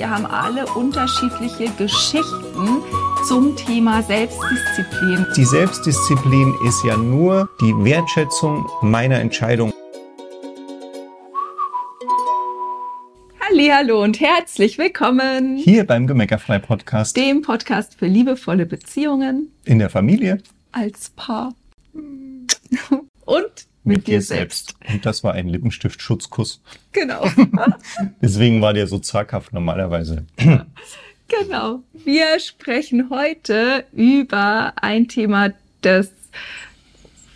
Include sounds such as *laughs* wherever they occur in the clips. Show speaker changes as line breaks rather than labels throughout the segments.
wir haben alle unterschiedliche Geschichten zum Thema Selbstdisziplin.
Die Selbstdisziplin ist ja nur die Wertschätzung meiner Entscheidung.
Hallo und herzlich willkommen.
Hier beim Gemeckerfrei Podcast,
dem Podcast für liebevolle Beziehungen.
In der Familie,
als Paar. Und mit, mit dir selbst.
selbst. Und das war ein Lippenstift-Schutzkuss.
Genau. *laughs*
Deswegen war der so zaghaft normalerweise. *laughs*
Genau. Wir sprechen heute über ein Thema, das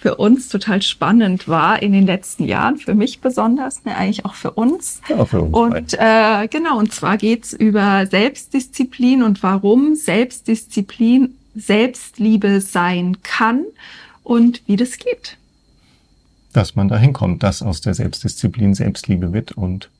für uns total spannend war in den letzten Jahren, für mich besonders, ne, eigentlich auch für uns.
Ja, für uns.
Und äh, genau, und zwar geht's über Selbstdisziplin und warum Selbstdisziplin Selbstliebe sein kann und wie das geht
dass man dahin kommt, dass aus der Selbstdisziplin Selbstliebe wird und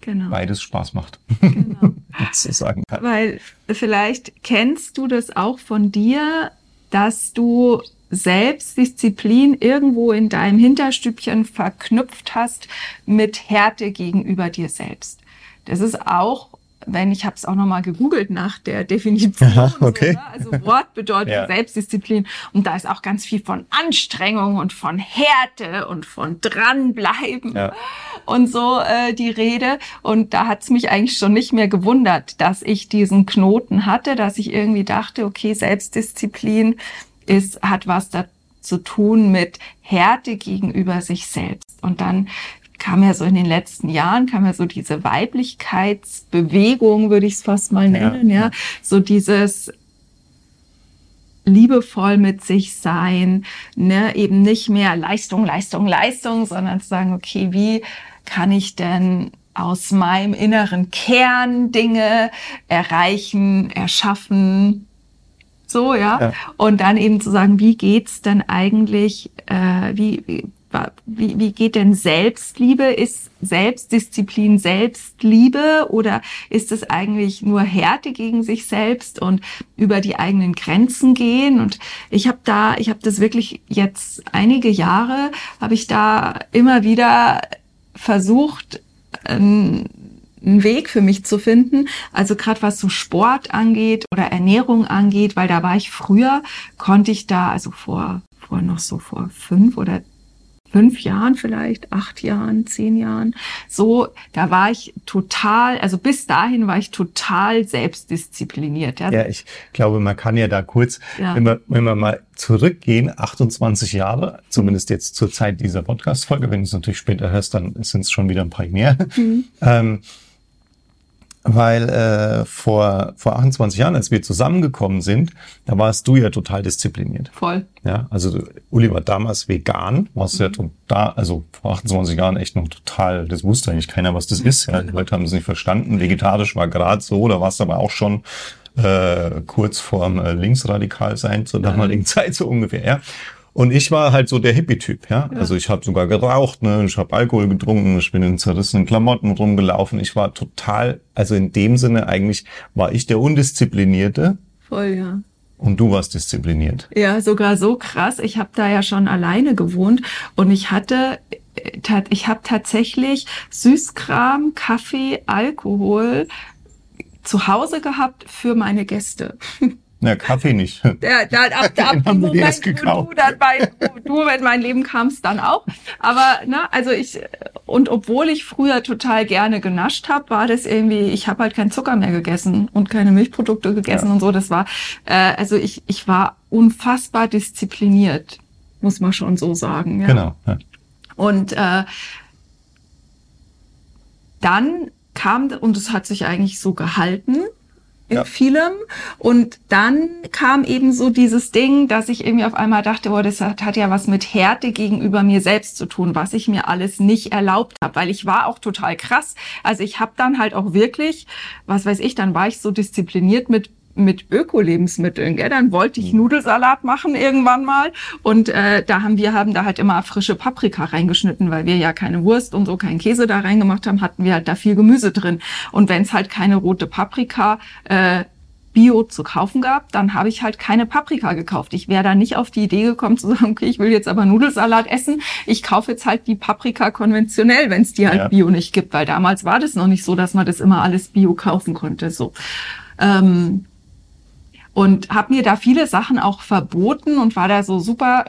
genau. beides Spaß macht. Genau. *laughs* so sagen kann.
Weil vielleicht kennst du das auch von dir, dass du Selbstdisziplin irgendwo in deinem Hinterstübchen verknüpft hast mit Härte gegenüber dir selbst. Das ist auch wenn ich habe es auch nochmal gegoogelt nach der *laughs* Definition.
Aha, okay.
So, ne? Also Wort bedeutet *laughs* ja. Selbstdisziplin und da ist auch ganz viel von Anstrengung und von Härte und von dranbleiben ja. und so äh, die Rede. Und da hat es mich eigentlich schon nicht mehr gewundert, dass ich diesen Knoten hatte, dass ich irgendwie dachte, okay, Selbstdisziplin ist hat was da zu tun mit Härte gegenüber sich selbst. Und dann kam ja so in den letzten Jahren, kam ja so diese Weiblichkeitsbewegung, würde ich es fast mal nennen, ja. ja. So dieses liebevoll mit sich sein, ne, eben nicht mehr Leistung, Leistung, Leistung, sondern zu sagen, okay, wie kann ich denn aus meinem inneren Kern Dinge erreichen, erschaffen, so ja? ja, und dann eben zu sagen, wie geht's denn eigentlich, äh, wie wie, wie geht denn Selbstliebe? Ist Selbstdisziplin Selbstliebe oder ist es eigentlich nur Härte gegen sich selbst und über die eigenen Grenzen gehen? Und ich habe da, ich habe das wirklich jetzt einige Jahre, habe ich da immer wieder versucht, einen Weg für mich zu finden. Also gerade was so Sport angeht oder Ernährung angeht, weil da war ich früher, konnte ich da, also vor, vor noch so vor fünf oder fünf Jahren vielleicht, acht Jahren, zehn Jahren. So, da war ich total, also bis dahin war ich total selbstdiszipliniert.
Ja, ja ich glaube, man kann ja da kurz, ja. Wenn, wir, wenn wir mal zurückgehen, 28 Jahre, zumindest jetzt zur Zeit dieser Podcast-Folge, wenn du es natürlich später hörst, dann sind es schon wieder ein paar mehr. Mhm. Ähm, weil äh, vor, vor 28 Jahren, als wir zusammengekommen sind, da warst du ja total diszipliniert.
Voll.
Ja, also Uli war damals vegan, warst mhm. ja total, also vor 28 Jahren echt noch total, das wusste eigentlich keiner, was das ist. Ja, die Leute haben es nicht verstanden. Vegetarisch war gerade so, da warst du aber auch schon äh, kurz vorm äh, Linksradikal sein zur damaligen. Zeit so ungefähr. Ja. Und ich war halt so der Hippie-Typ, ja? ja. Also ich habe sogar geraucht, ne? ich habe Alkohol getrunken, ich bin in zerrissenen Klamotten rumgelaufen. Ich war total, also in dem Sinne eigentlich war ich der Undisziplinierte.
Voll, ja.
Und du warst diszipliniert.
Ja, sogar so krass. Ich habe da ja schon alleine gewohnt und ich hatte ich habe tatsächlich Süßkram, Kaffee, Alkohol zu Hause gehabt für meine Gäste. *laughs*
Na, Kaffee nicht. *laughs*
Ja, dann ab, ab dem Moment, wo du dann bei, du in mein Leben kamst, dann auch. Aber, ne, also ich, und obwohl ich früher total gerne genascht habe, war das irgendwie, ich habe halt keinen Zucker mehr gegessen und keine Milchprodukte gegessen ja. und so. Das war, äh, also ich, ich war unfassbar diszipliniert, muss man schon so sagen. Ja.
Genau. Ja.
Und äh, dann kam, und es hat sich eigentlich so gehalten, in ja. vielem. Und dann kam eben so dieses Ding, dass ich irgendwie auf einmal dachte, boah, das hat, hat ja was mit Härte gegenüber mir selbst zu tun, was ich mir alles nicht erlaubt habe, weil ich war auch total krass. Also ich habe dann halt auch wirklich, was weiß ich, dann war ich so diszipliniert mit mit Öko-Lebensmitteln. Gell? Dann wollte ich mhm. Nudelsalat machen irgendwann mal und äh, da haben wir haben da halt immer frische Paprika reingeschnitten, weil wir ja keine Wurst und so keinen Käse da reingemacht haben, hatten wir halt da viel Gemüse drin. Und wenn es halt keine rote Paprika äh, Bio zu kaufen gab, dann habe ich halt keine Paprika gekauft. Ich wäre da nicht auf die Idee gekommen zu sagen, okay, ich will jetzt aber Nudelsalat essen. Ich kaufe jetzt halt die Paprika konventionell, wenn es die halt ja. Bio nicht gibt, weil damals war das noch nicht so, dass man das immer alles Bio kaufen konnte. So. Ähm, und habe mir da viele Sachen auch verboten und war da so super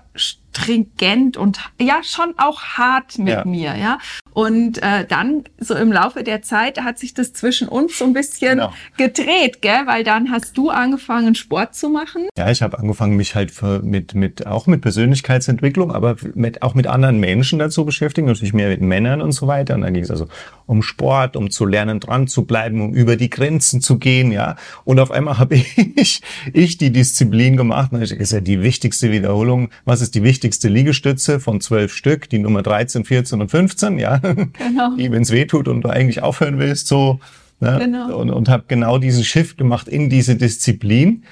stringent und ja schon auch hart mit ja. mir, ja. Und äh, dann so im Laufe der Zeit hat sich das zwischen uns so ein bisschen genau. gedreht, gell? Weil dann hast du angefangen Sport zu machen.
Ja, ich habe angefangen mich halt für, mit mit auch mit Persönlichkeitsentwicklung, aber mit auch mit anderen Menschen dazu beschäftigen, natürlich mehr mit Männern und so weiter. Und dann ging es also um Sport, um zu lernen, dran zu bleiben, um über die Grenzen zu gehen, ja. Und auf einmal *laughs* habe ich ich die Disziplin gemacht. Und ich ist ja die wichtigste Wiederholung. Was ist die wichtigste Liegestütze von zwölf Stück? Die Nummer 13, 14 und 15, ja genau. *laughs* die, wenn es weh tut und du eigentlich aufhören willst, so. Ne? Genau. Und, und habe genau diesen Shift gemacht in diese Disziplin.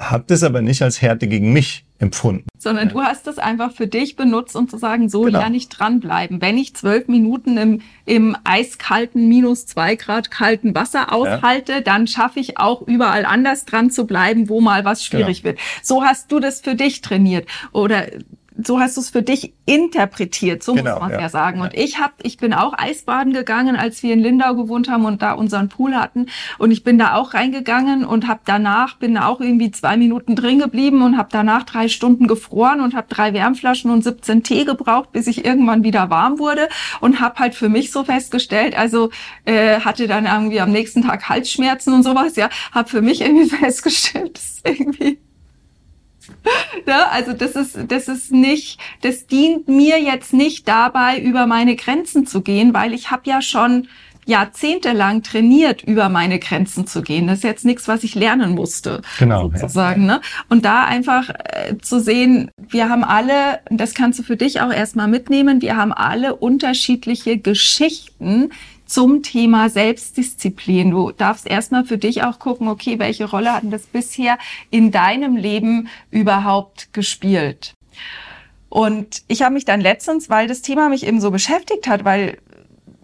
Hab das aber nicht als Härte gegen mich empfunden.
Sondern ja. du hast das einfach für dich benutzt, um zu sagen, so genau. lerne ich dranbleiben. Wenn ich zwölf Minuten im, im eiskalten, minus zwei Grad kalten Wasser aushalte, ja. dann schaffe ich auch überall anders dran zu bleiben, wo mal was schwierig genau. wird. So hast du das für dich trainiert. Oder so hast du es für dich interpretiert, so genau, muss man ja, ja sagen. Und ich habe, ich bin auch Eisbaden gegangen, als wir in Lindau gewohnt haben und da unseren Pool hatten. Und ich bin da auch reingegangen und habe danach, bin auch irgendwie zwei Minuten drin geblieben und habe danach drei Stunden gefroren und habe drei Wärmflaschen und 17 Tee gebraucht, bis ich irgendwann wieder warm wurde und habe halt für mich so festgestellt, also äh, hatte dann irgendwie am nächsten Tag Halsschmerzen und sowas, ja, habe für mich irgendwie *laughs* festgestellt, das ist irgendwie *laughs* Ne? Also das ist, das ist nicht, das dient mir jetzt nicht dabei, über meine Grenzen zu gehen, weil ich habe ja schon jahrzehntelang trainiert, über meine Grenzen zu gehen. Das ist jetzt nichts, was ich lernen musste, genau, sozusagen. Ja. Ne? Und da einfach äh, zu sehen, wir haben alle, das kannst du für dich auch erstmal mitnehmen, wir haben alle unterschiedliche Geschichten, zum Thema Selbstdisziplin. Du darfst erstmal für dich auch gucken, okay, welche Rolle hat denn das bisher in deinem Leben überhaupt gespielt? Und ich habe mich dann letztens, weil das Thema mich eben so beschäftigt hat, weil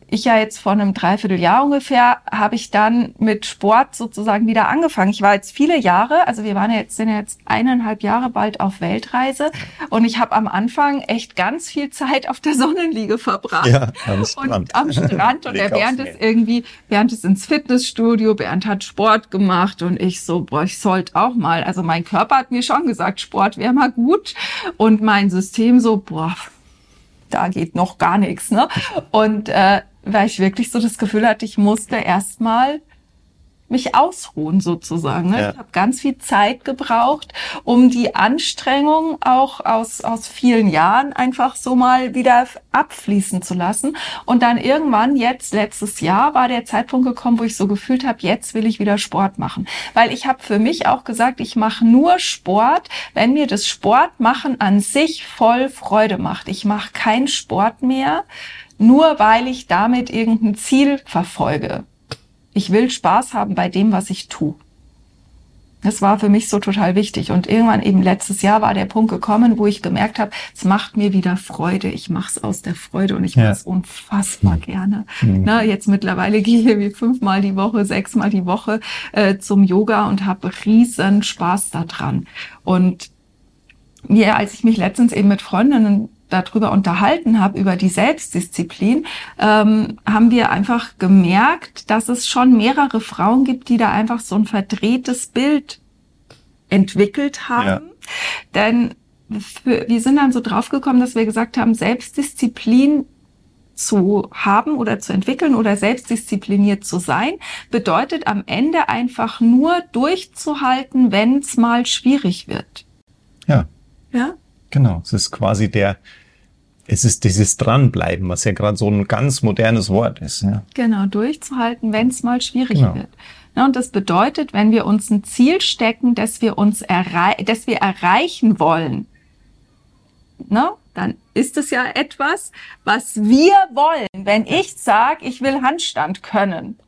ich ja jetzt vor einem Dreivierteljahr ungefähr, habe ich dann mit Sport sozusagen wieder angefangen. Ich war jetzt viele Jahre, also wir waren jetzt, sind jetzt eineinhalb Jahre bald auf Weltreise und ich habe am Anfang echt ganz viel Zeit auf der Sonnenliege verbracht. Ja, am Strand. Und am Strand und der Bernd ist irgendwie, Bernd ist ins Fitnessstudio, Bernd hat Sport gemacht und ich so, boah, ich sollte auch mal. Also mein Körper hat mir schon gesagt, Sport wäre mal gut und mein System so, boah, da geht noch gar nichts. Ne? Und äh, weil ich wirklich so das Gefühl hatte, ich musste erstmal mich ausruhen sozusagen. Ne? Ja. Ich habe ganz viel Zeit gebraucht, um die Anstrengung auch aus, aus vielen Jahren einfach so mal wieder abfließen zu lassen. Und dann irgendwann jetzt, letztes Jahr, war der Zeitpunkt gekommen, wo ich so gefühlt habe, jetzt will ich wieder Sport machen. Weil ich habe für mich auch gesagt, ich mache nur Sport, wenn mir das Sportmachen an sich voll Freude macht. Ich mache keinen Sport mehr, nur weil ich damit irgendein Ziel verfolge. Ich will Spaß haben bei dem, was ich tue. Das war für mich so total wichtig. Und irgendwann eben letztes Jahr war der Punkt gekommen, wo ich gemerkt habe, es macht mir wieder Freude. Ich mache es aus der Freude und ich mache es unfassbar gerne. Mhm. Na, jetzt mittlerweile gehe ich wie fünfmal die Woche, sechsmal die Woche äh, zum Yoga und habe riesen Spaß daran. Und mir, als ich mich letztens eben mit Freundinnen darüber unterhalten habe, über die Selbstdisziplin, ähm, haben wir einfach gemerkt, dass es schon mehrere Frauen gibt, die da einfach so ein verdrehtes Bild entwickelt haben. Ja. Denn für, wir sind dann so draufgekommen, dass wir gesagt haben, Selbstdisziplin zu haben oder zu entwickeln oder selbstdiszipliniert zu sein, bedeutet am Ende einfach nur durchzuhalten, wenn es mal schwierig wird.
Ja. Ja? Genau, es ist quasi der, es ist dieses Dranbleiben, was ja gerade so ein ganz modernes Wort ist. Ja.
Genau, durchzuhalten, wenn es mal schwierig genau. wird. Und das bedeutet, wenn wir uns ein Ziel stecken, das wir uns errei das wir erreichen wollen, ne, dann ist es ja etwas, was wir wollen. Wenn ich sage, ich will Handstand können,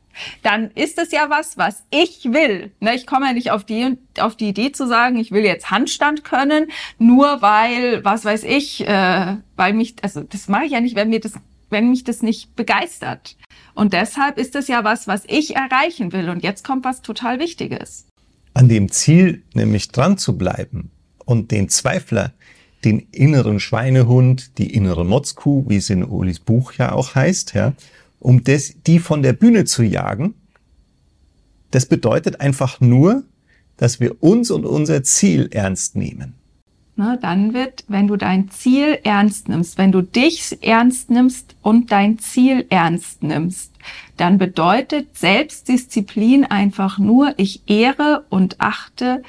dann ist es ja was, was ich will. Ne, ich komme ja nicht auf die, auf die Idee zu sagen, ich will jetzt Handstand können, nur weil, was weiß ich, äh, weil mich, also das mache ich ja nicht, wenn mir das, wenn mich das nicht begeistert. Und deshalb ist es ja was, was ich erreichen will. Und jetzt kommt was total Wichtiges.
An dem Ziel nämlich dran zu bleiben und den Zweifler, den inneren Schweinehund, die innere Motzkuh, wie es in Ulis Buch ja auch heißt, ja, um das, die von der Bühne zu jagen, das bedeutet einfach nur, dass wir uns und unser Ziel ernst nehmen.
Ne, dann wird, wenn du dein Ziel ernst nimmst, wenn du dich ernst nimmst und dein Ziel ernst nimmst, dann bedeutet Selbstdisziplin einfach nur, ich ehre und achte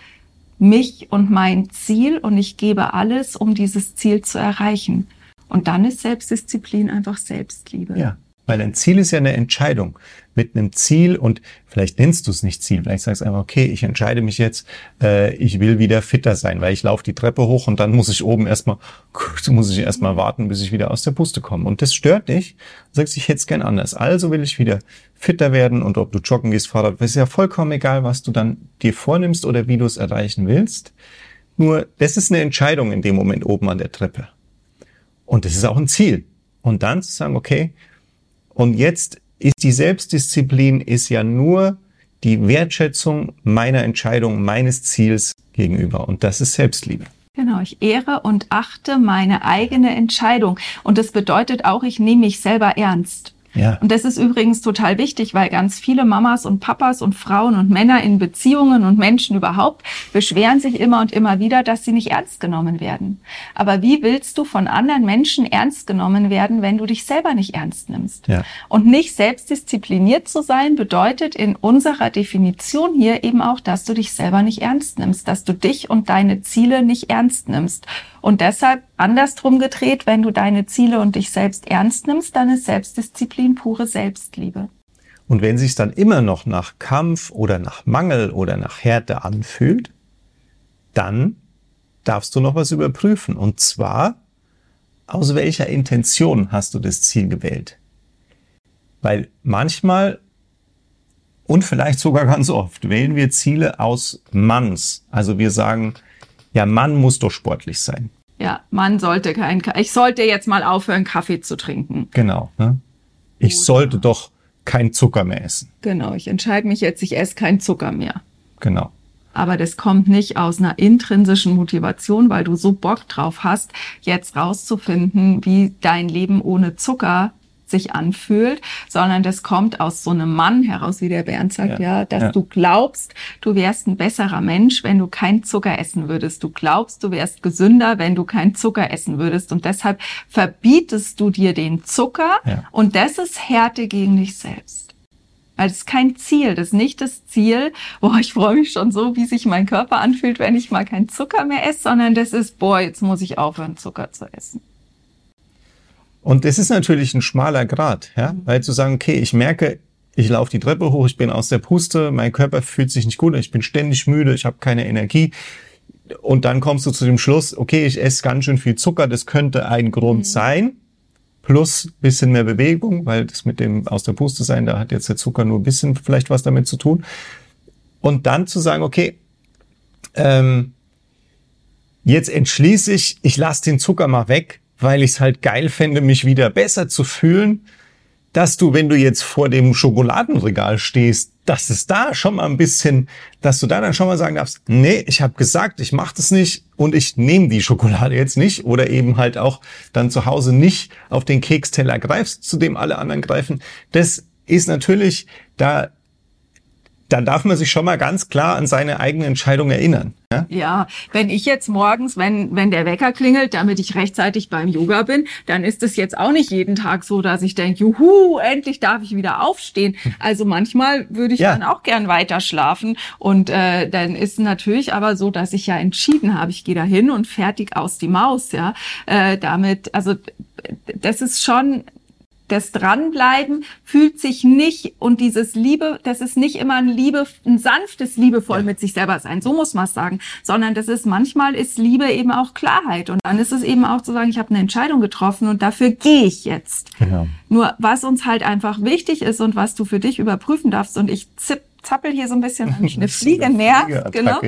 mich und mein Ziel und ich gebe alles, um dieses Ziel zu erreichen. Und dann ist Selbstdisziplin einfach Selbstliebe.
Ja. Weil ein Ziel ist ja eine Entscheidung mit einem Ziel und vielleicht nennst du es nicht Ziel, vielleicht sagst du einfach, okay, ich entscheide mich jetzt, äh, ich will wieder fitter sein, weil ich laufe die Treppe hoch und dann muss ich oben erstmal, *laughs* muss ich erstmal warten, bis ich wieder aus der Puste komme. Und das stört dich, sagst, ich hätte gern anders. Also will ich wieder fitter werden und ob du joggen gehst, Fahrrad, ist ja vollkommen egal, was du dann dir vornimmst oder wie du es erreichen willst. Nur, das ist eine Entscheidung in dem Moment oben an der Treppe. Und das ist auch ein Ziel. Und dann zu sagen, okay, und jetzt ist die Selbstdisziplin ist ja nur die Wertschätzung meiner Entscheidung, meines Ziels gegenüber. Und das ist Selbstliebe.
Genau, ich ehre und achte meine eigene Entscheidung. Und das bedeutet auch, ich nehme mich selber ernst. Ja. Und das ist übrigens total wichtig, weil ganz viele Mamas und Papas und Frauen und Männer in Beziehungen und Menschen überhaupt beschweren sich immer und immer wieder, dass sie nicht ernst genommen werden. Aber wie willst du von anderen Menschen ernst genommen werden, wenn du dich selber nicht ernst nimmst? Ja. Und nicht selbstdiszipliniert zu sein bedeutet in unserer Definition hier eben auch, dass du dich selber nicht ernst nimmst, dass du dich und deine Ziele nicht ernst nimmst. Und deshalb andersrum gedreht, wenn du deine Ziele und dich selbst ernst nimmst, dann ist Selbstdisziplin pure Selbstliebe.
Und wenn sich dann immer noch nach Kampf oder nach Mangel oder nach Härte anfühlt, dann darfst du noch was überprüfen. Und zwar, aus welcher Intention hast du das Ziel gewählt? Weil manchmal und vielleicht sogar ganz oft wählen wir Ziele aus Manns. Also wir sagen, ja, Mann muss doch sportlich sein.
Ja, Mann sollte kein, ich sollte jetzt mal aufhören, Kaffee zu trinken.
Genau. Ne? Ich Oder. sollte doch kein Zucker mehr essen.
Genau, ich entscheide mich jetzt, ich esse kein Zucker mehr.
Genau.
Aber das kommt nicht aus einer intrinsischen Motivation, weil du so Bock drauf hast, jetzt rauszufinden, wie dein Leben ohne Zucker sich anfühlt, sondern das kommt aus so einem Mann heraus, wie der Bernd sagt, ja, ja dass ja. du glaubst, du wärst ein besserer Mensch, wenn du kein Zucker essen würdest. Du glaubst, du wärst gesünder, wenn du kein Zucker essen würdest. Und deshalb verbietest du dir den Zucker ja. und das ist Härte gegen dich selbst. Es ist kein Ziel, das ist nicht das Ziel, boah, ich freue mich schon so, wie sich mein Körper anfühlt, wenn ich mal kein Zucker mehr esse, sondern das ist, boah, jetzt muss ich aufhören, Zucker zu essen.
Und das ist natürlich ein schmaler Grad, ja, weil zu sagen, okay, ich merke, ich laufe die Treppe hoch, ich bin aus der Puste, mein Körper fühlt sich nicht gut, ich bin ständig müde, ich habe keine Energie. Und dann kommst du zu dem Schluss, okay, ich esse ganz schön viel Zucker, das könnte ein Grund mhm. sein, plus bisschen mehr Bewegung, weil das mit dem aus der Puste sein, da hat jetzt der Zucker nur ein bisschen vielleicht was damit zu tun. Und dann zu sagen, okay, ähm, jetzt entschließe ich, ich lasse den Zucker mal weg, weil ich es halt geil fände, mich wieder besser zu fühlen, dass du, wenn du jetzt vor dem Schokoladenregal stehst, dass es da schon mal ein bisschen, dass du da dann schon mal sagen darfst, nee, ich habe gesagt, ich mache das nicht und ich nehme die Schokolade jetzt nicht oder eben halt auch dann zu Hause nicht auf den Keksteller greifst, zu dem alle anderen greifen. Das ist natürlich, da dann darf man sich schon mal ganz klar an seine eigene Entscheidung erinnern.
Ja? ja, wenn ich jetzt morgens, wenn, wenn der Wecker klingelt, damit ich rechtzeitig beim Yoga bin, dann ist es jetzt auch nicht jeden Tag so, dass ich denke, juhu, endlich darf ich wieder aufstehen. Also manchmal würde ich ja. dann auch gern weiter schlafen. Und äh, dann ist natürlich aber so, dass ich ja entschieden habe, ich gehe da hin und fertig aus die Maus, ja. Äh, damit, also das ist schon das Dranbleiben fühlt sich nicht und dieses Liebe, das ist nicht immer ein Liebe, ein sanftes Liebevoll ja. mit sich selber sein, so muss man es sagen, sondern das ist manchmal ist Liebe eben auch Klarheit und dann ist es eben auch zu sagen, ich habe eine Entscheidung getroffen und dafür gehe ich jetzt. Genau. Nur was uns halt einfach wichtig ist und was du für dich überprüfen darfst und ich zipp zappel hier so ein bisschen *laughs* eine Fliege mehr, genau,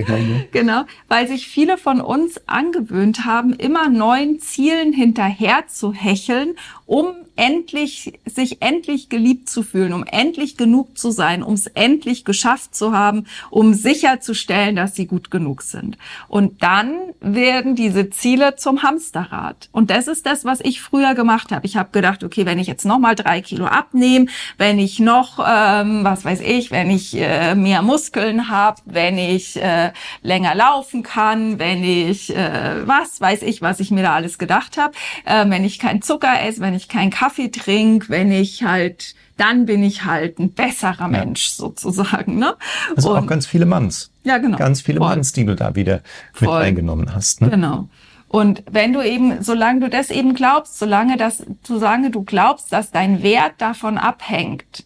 genau, weil sich viele von uns angewöhnt haben, immer neuen Zielen hinterher zu hecheln, um endlich, sich endlich geliebt zu fühlen, um endlich genug zu sein, um es endlich geschafft zu haben, um sicherzustellen, dass sie gut genug sind. Und dann werden diese Ziele zum Hamsterrad. Und das ist das, was ich früher gemacht habe. Ich habe gedacht, okay, wenn ich jetzt noch mal drei Kilo abnehme, wenn ich noch, ähm, was weiß ich, wenn ich äh, mehr Muskeln habe, wenn ich äh, länger laufen kann, wenn ich, äh, was weiß ich, was ich mir da alles gedacht habe, äh, wenn ich keinen Zucker esse, wenn ich keinen Kaffee trinke, wenn ich halt, dann bin ich halt ein besserer Mensch sozusagen. Ne?
Also auch ganz viele Manns.
Ja, genau.
Ganz viele
Voll.
Manns, die du da wieder mit
Voll.
reingenommen hast. Ne?
Genau. Und wenn du eben, solange du das eben glaubst, solange das, solange du glaubst, dass dein Wert davon abhängt,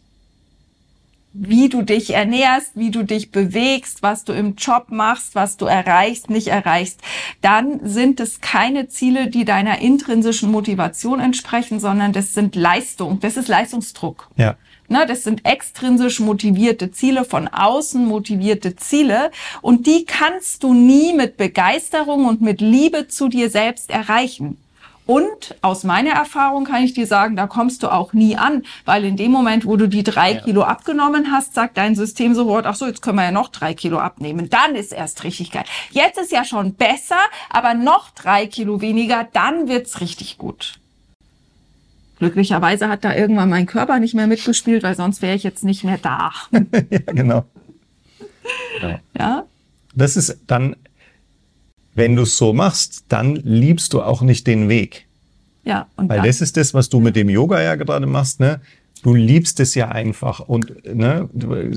wie du dich ernährst, wie du dich bewegst, was du im Job machst, was du erreichst, nicht erreichst, dann sind es keine Ziele, die deiner intrinsischen Motivation entsprechen, sondern das sind Leistung, das ist Leistungsdruck.
Ja.
Ne, das sind extrinsisch motivierte Ziele, von außen motivierte Ziele. Und die kannst du nie mit Begeisterung und mit Liebe zu dir selbst erreichen. Und aus meiner Erfahrung kann ich dir sagen, da kommst du auch nie an, weil in dem Moment, wo du die drei
Ja.
Kilo abgenommen hast, sagt dein System sofort, ach so, jetzt können wir ja noch drei Kilo abnehmen. Dann ist erst richtig geil. Jetzt ist ja schon besser, aber noch drei Kilo weniger, dann wird's richtig gut. Glücklicherweise hat da irgendwann mein Körper nicht mehr mitgespielt, weil sonst wäre ich jetzt nicht mehr da. *laughs*
ja, genau. Ja.
Ja,
Das ist dann, wenn du es so machst, dann liebst du auch nicht den Weg.
ja. Und
Weil
dann,
das ist das, was du mit dem Yoga ja gerade machst, ne? Du liebst es ja einfach und ne,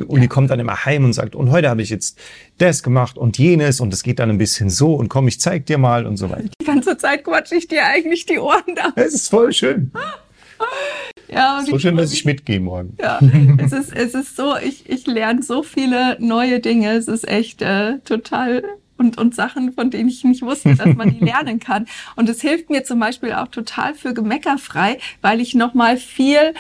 und die kommt dann immer heim und sagt, und heute habe ich jetzt das gemacht und jenes und es geht dann ein bisschen so und komm, ich zeig dir mal und so weiter.
die ganze Zeit quatsche ich dir eigentlich die Ohren da.
Es ist voll schön.
Ja,
So schön, dass ich mitgehe morgen.
Ja, es ist, es ist so, ich, ich lerne so viele neue Dinge. Es ist echt äh, total und, und Sachen, von denen ich nicht wusste, dass man die lernen kann. Und es hilft mir zum Beispiel auch total für Gemeckerfrei, weil ich nochmal viel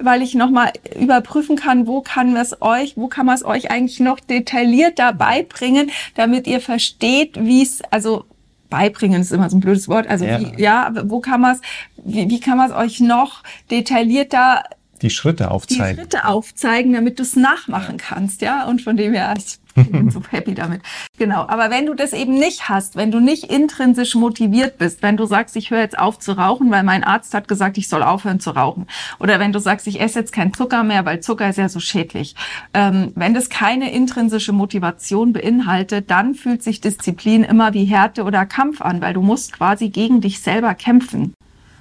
weil ich nochmal überprüfen kann, wo kann es euch, wo kann man es euch eigentlich noch detaillierter beibringen, damit ihr versteht, wie es, also beibringen ist immer so ein blödes Wort, also
Ja.
wie, ja, wo kann man es, wie, wie kann man es euch noch detaillierter
Die Schritte
die
aufzeigen.
Schritte aufzeigen, damit du es nachmachen kannst, ja. Und von dem her, ich *laughs* bin so happy damit. Genau. Aber wenn du das eben nicht hast, wenn du nicht intrinsisch motiviert bist, wenn du sagst, ich höre jetzt auf zu rauchen, weil mein Arzt hat gesagt, ich soll aufhören zu rauchen, oder wenn du sagst, ich esse jetzt keinen Zucker mehr, weil Zucker ist ja so schädlich, ähm, wenn das keine intrinsische Motivation beinhaltet, dann fühlt sich Disziplin immer wie Härte oder Kampf an, weil du musst quasi gegen dich selber kämpfen.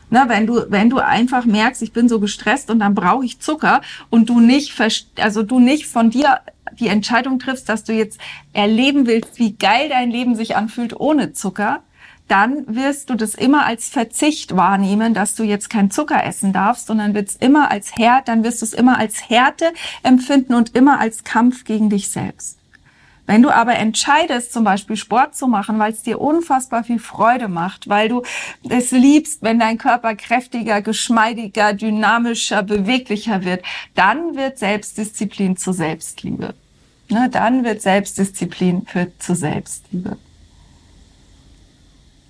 Ne, wenn du, wenn du einfach merkst, ich bin so gestresst und dann brauche ich Zucker und du nicht, also du nicht von dir die Entscheidung triffst, dass du jetzt erleben willst, wie geil dein Leben sich anfühlt ohne Zucker, dann wirst du das immer als Verzicht wahrnehmen, dass du jetzt kein Zucker essen darfst, sondern wird es immer als Härte, dann wirst du es immer als Härte empfinden und immer als Kampf gegen dich selbst. Wenn du aber entscheidest, zum Beispiel Sport zu machen, weil es dir unfassbar viel Freude macht, weil du es liebst, wenn dein Körper kräftiger, geschmeidiger, dynamischer, beweglicher wird, dann wird Selbstdisziplin zur Selbstliebe. Ne, dann wird Selbstdisziplin für zur Selbstliebe.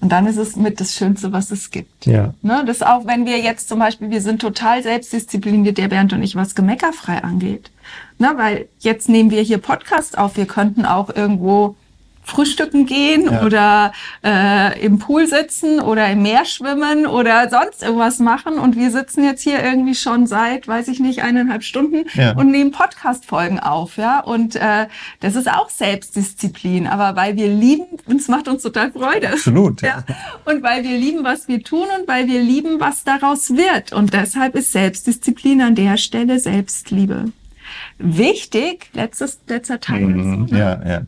Und dann ist es mit das Schönste, was es gibt.
Ja.
Ne, das auch, wenn wir jetzt zum Beispiel, wir sind total selbstdiszipliniert, der Bernd und ich, was gemeckerfrei angeht. Ne, weil jetzt nehmen wir hier Podcast auf, wir könnten auch irgendwo frühstücken gehen
Ja.
oder äh, im Pool sitzen oder im Meer schwimmen oder sonst irgendwas machen. Und wir sitzen jetzt hier irgendwie schon seit, weiß ich nicht, eineinhalb Stunden
Ja.
und nehmen Podcast-Folgen auf, ja. Und äh, das ist auch Selbstdisziplin, aber weil wir lieben, uns macht uns total Freude.
Absolut.
Ja. *laughs* Und weil wir lieben, was wir tun und weil wir lieben, was daraus wird. Und deshalb ist Selbstdisziplin an der Stelle Selbstliebe. Wichtig, letztes, letzter Teil.
Mhm, ja, ja.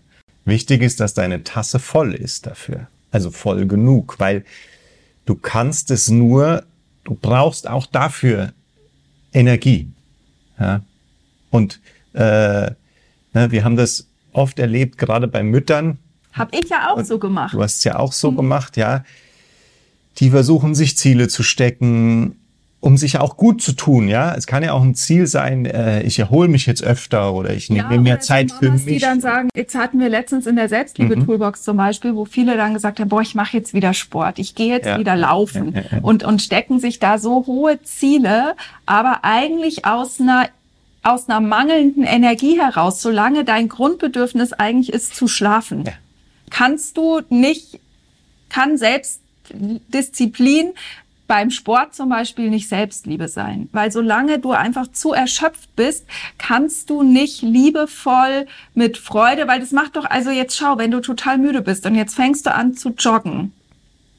Wichtig ist, dass deine Tasse voll ist dafür. Also voll genug, weil du kannst es nur, du brauchst auch dafür Energie. Ja? Und äh, ne, wir haben das oft erlebt, gerade bei Müttern.
Hab ich ja auch so gemacht.
Du hast es ja auch so gemacht, ja. Die versuchen sich Ziele zu stecken, um sich auch gut zu tun, ja. Es kann ja auch ein Ziel sein, äh, ich erhole mich jetzt öfter oder ich nehme mir mehr Zeit
Mamas,
für mich.
Die dann sagen, jetzt hatten wir letztens in der Selbstliebe-Toolbox zum Beispiel, wo viele dann gesagt haben, boah, ich mache jetzt wieder Sport, ich gehe jetzt
Ja.
wieder laufen
Ja, ja, ja.
Und, und stecken sich da so hohe Ziele, aber eigentlich aus einer aus einer mangelnden Energie heraus, solange dein Grundbedürfnis eigentlich ist zu schlafen,
Ja.
kannst du nicht, kann Selbstdisziplin beim Sport zum Beispiel nicht Selbstliebe sein. Weil solange du einfach zu erschöpft bist, kannst du nicht liebevoll mit Freude, weil das macht doch, also jetzt schau, wenn du total müde bist und jetzt fängst du an zu joggen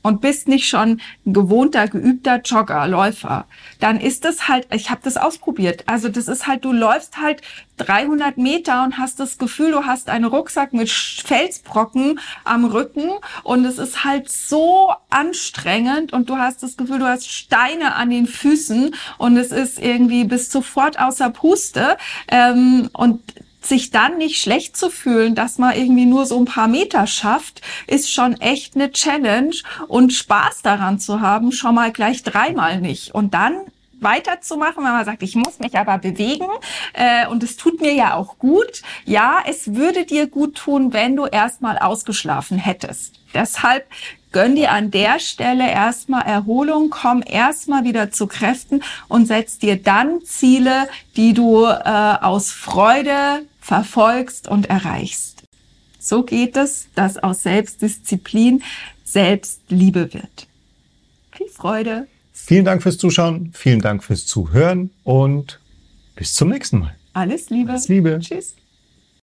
und bist nicht schon gewohnter, geübter Jogger, Läufer, dann ist das halt, ich habe das ausprobiert. Also das ist halt, du läufst halt 300 Meter und hast das Gefühl, du hast einen Rucksack mit Felsbrocken am Rücken und es ist halt so anstrengend und du hast das Gefühl, du hast Steine an den Füßen und es ist irgendwie bis sofort außer Puste ähm, und sich dann nicht schlecht zu fühlen, dass man irgendwie nur so ein paar Meter schafft, ist schon echt eine Challenge und Spaß daran zu haben, schon mal gleich dreimal nicht. Und dann weiterzumachen, wenn man sagt, ich muss mich aber bewegen äh, und es tut mir ja auch gut. Ja, es würde dir gut tun, wenn du erstmal ausgeschlafen hättest. Deshalb gönn dir an der Stelle erstmal Erholung, komm erstmal wieder zu Kräften und setz dir dann Ziele, die du äh, aus Freude verfolgst und erreichst. So geht es, dass aus Selbstdisziplin Selbstliebe wird. Viel Freude.
Vielen Dank fürs Zuschauen, vielen Dank fürs Zuhören und bis zum nächsten Mal.
Alles Liebe.
Alles Liebe.
Tschüss.